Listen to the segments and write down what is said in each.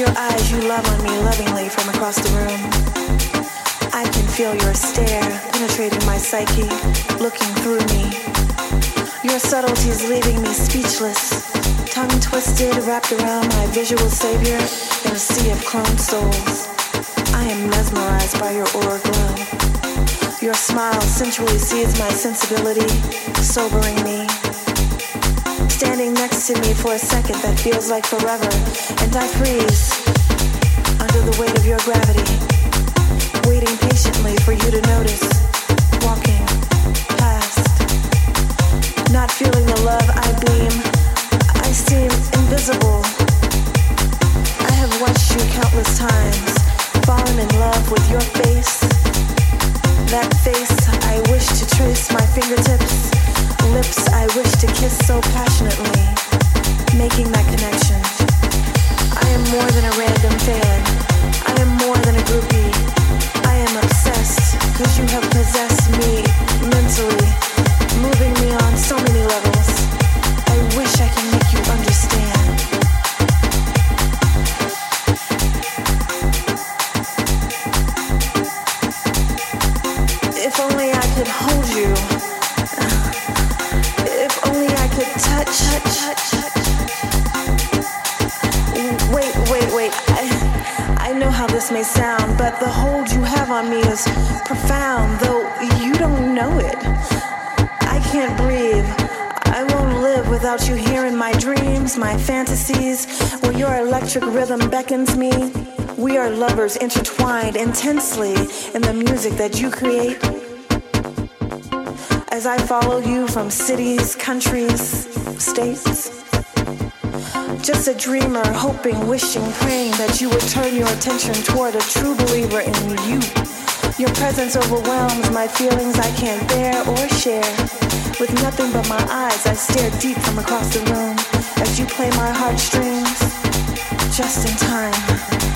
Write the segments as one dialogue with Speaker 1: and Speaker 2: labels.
Speaker 1: your eyes, you love on me lovingly from across the room. I can feel your stare penetrating my psyche, looking through me. Your subtleties leaving me speechless, tongue twisted, wrapped around my visual savior in a sea of cloned souls. I am mesmerized by your aura glow. Your smile sensually sees my sensibility, sobering me. Standing next to me for a second that feels like forever, and I freeze under the weight of your gravity, waiting patiently for you to notice, walking past, not feeling the love I beam. I seem invisible. I have watched you countless times, fallen in love with your face. That face I wish to trace my fingertips, lips I wish to kiss so passionately, making that connection. I am more than a random fan. I am more than a groupie. I am obsessed because you have possessed me mentally, moving me on so many levels. I wish I can make you understand. Profound, though you don't know it. I can't breathe. I won't live without you here in my dreams, my fantasies, where your electric rhythm beckons me. We are lovers intertwined intensely in the music that you create. As I follow you from cities, countries, states. Just a dreamer, hoping, wishing, praying that you would turn your attention toward a true believer in you. Your presence overwhelms my feelings I can't bear or share. With nothing but my eyes, I stare deep from across the room as you play my heartstrings just in time.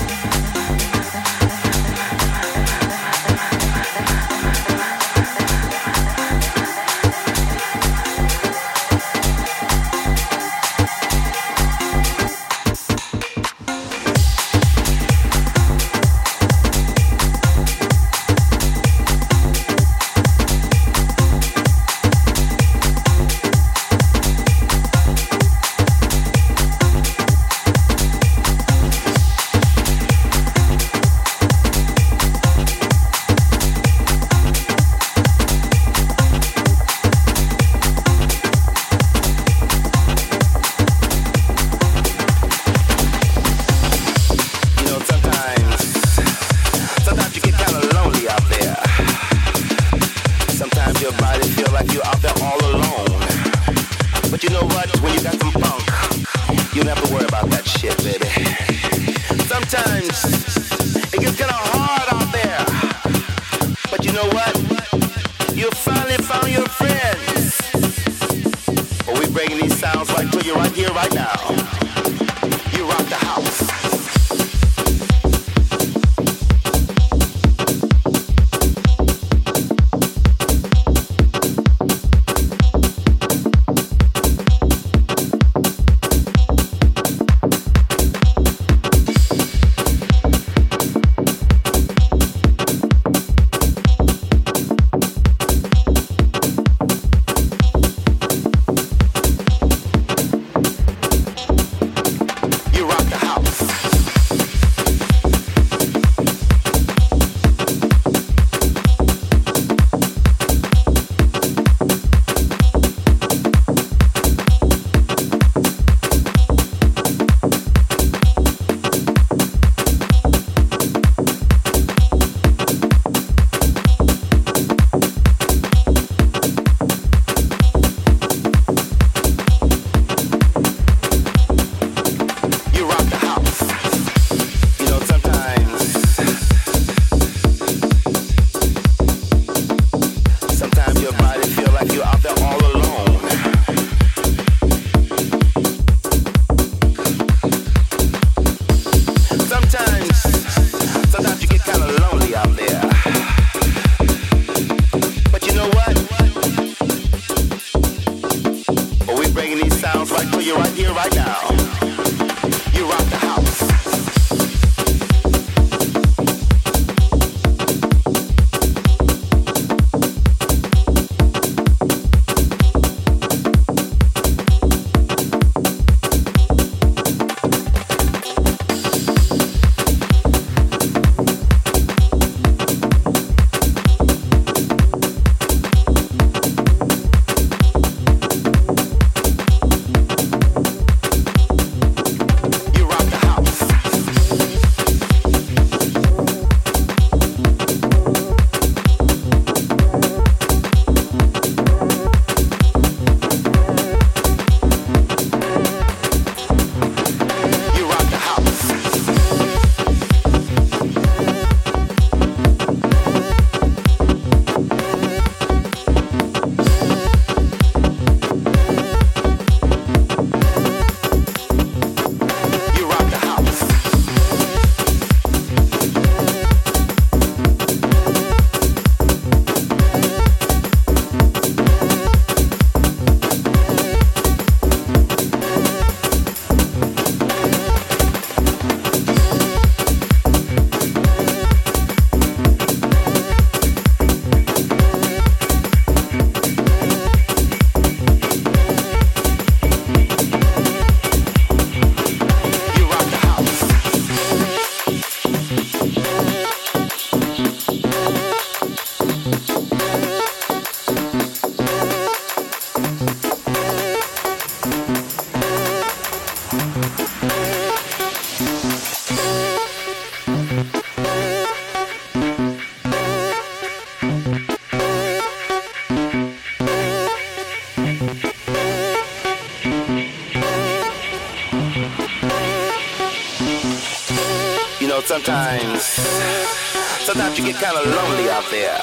Speaker 2: Sometimes, you get kind of lonely out there.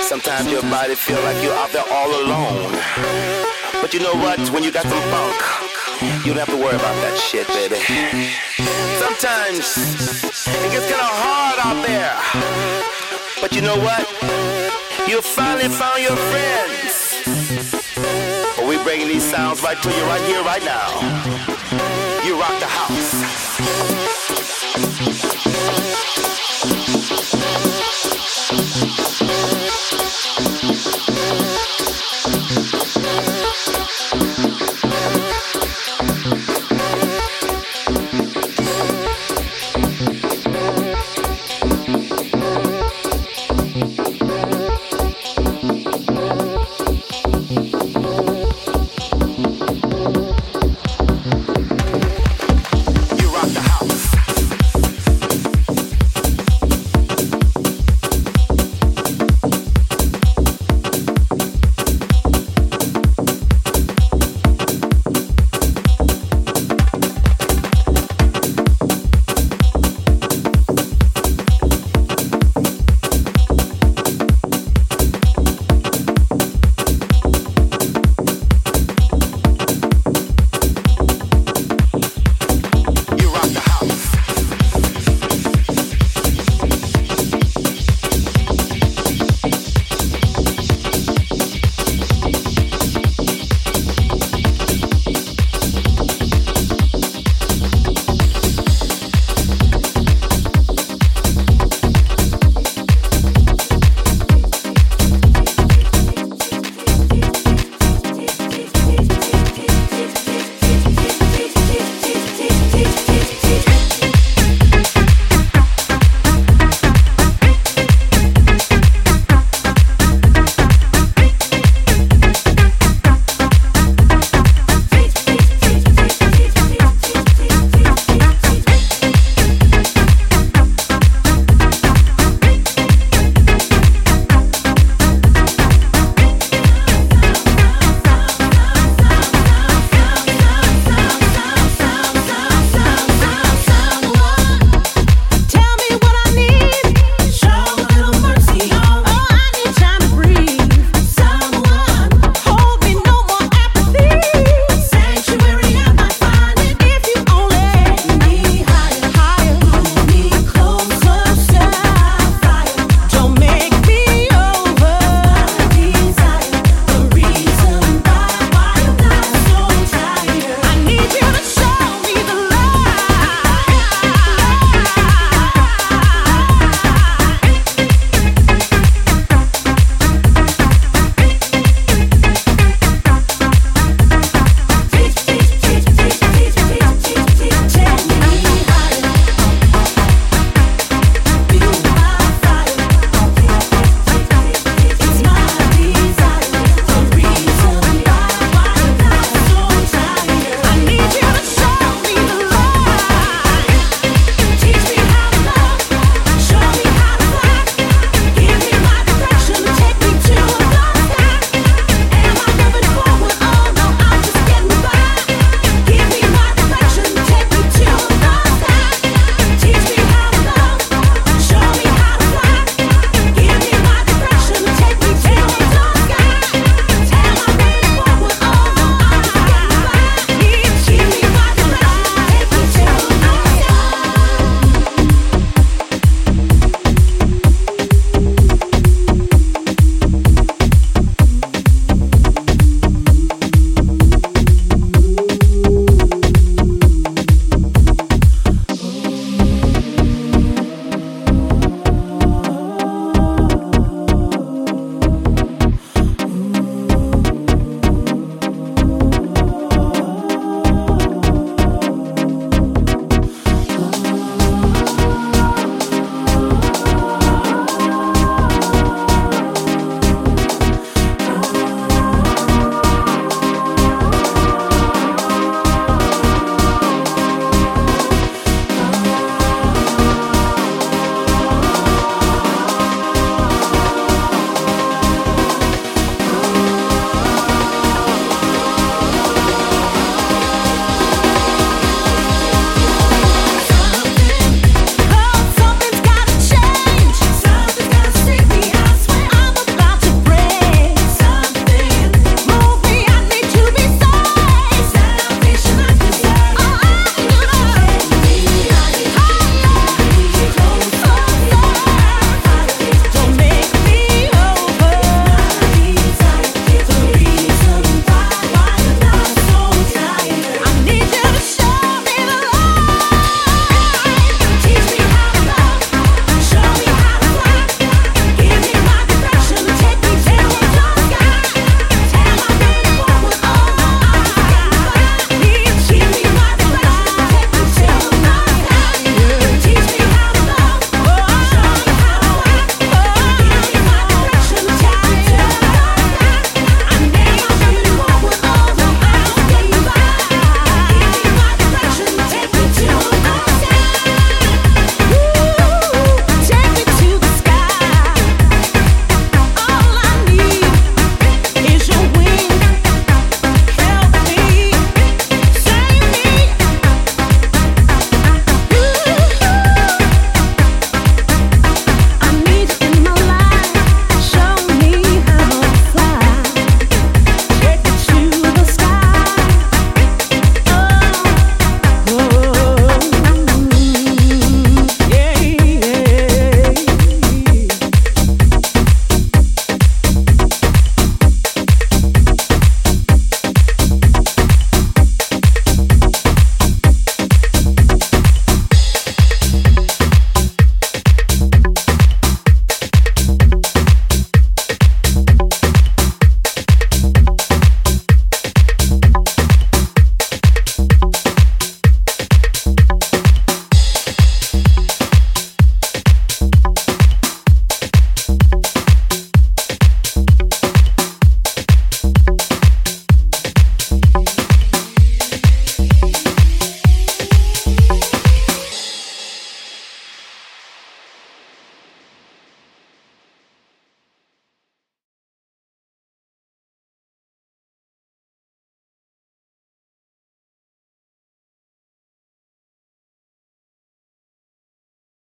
Speaker 2: Sometimes your body feel like you're out there all alone. But you know what? When you got some funk, you don't have to worry about that shit, baby. Sometimes it gets kind of hard out there. But you know what? You finally found your friends. We bringing these sounds right to you right here, right now. You rock the house.